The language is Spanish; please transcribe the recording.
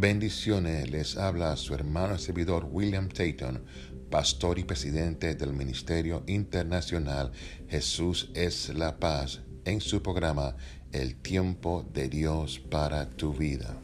Bendiciones, les habla su hermano y servidor William Tayton, pastor y presidente del Ministerio Internacional Jesús es la Paz, en su programa El tiempo de Dios para tu vida.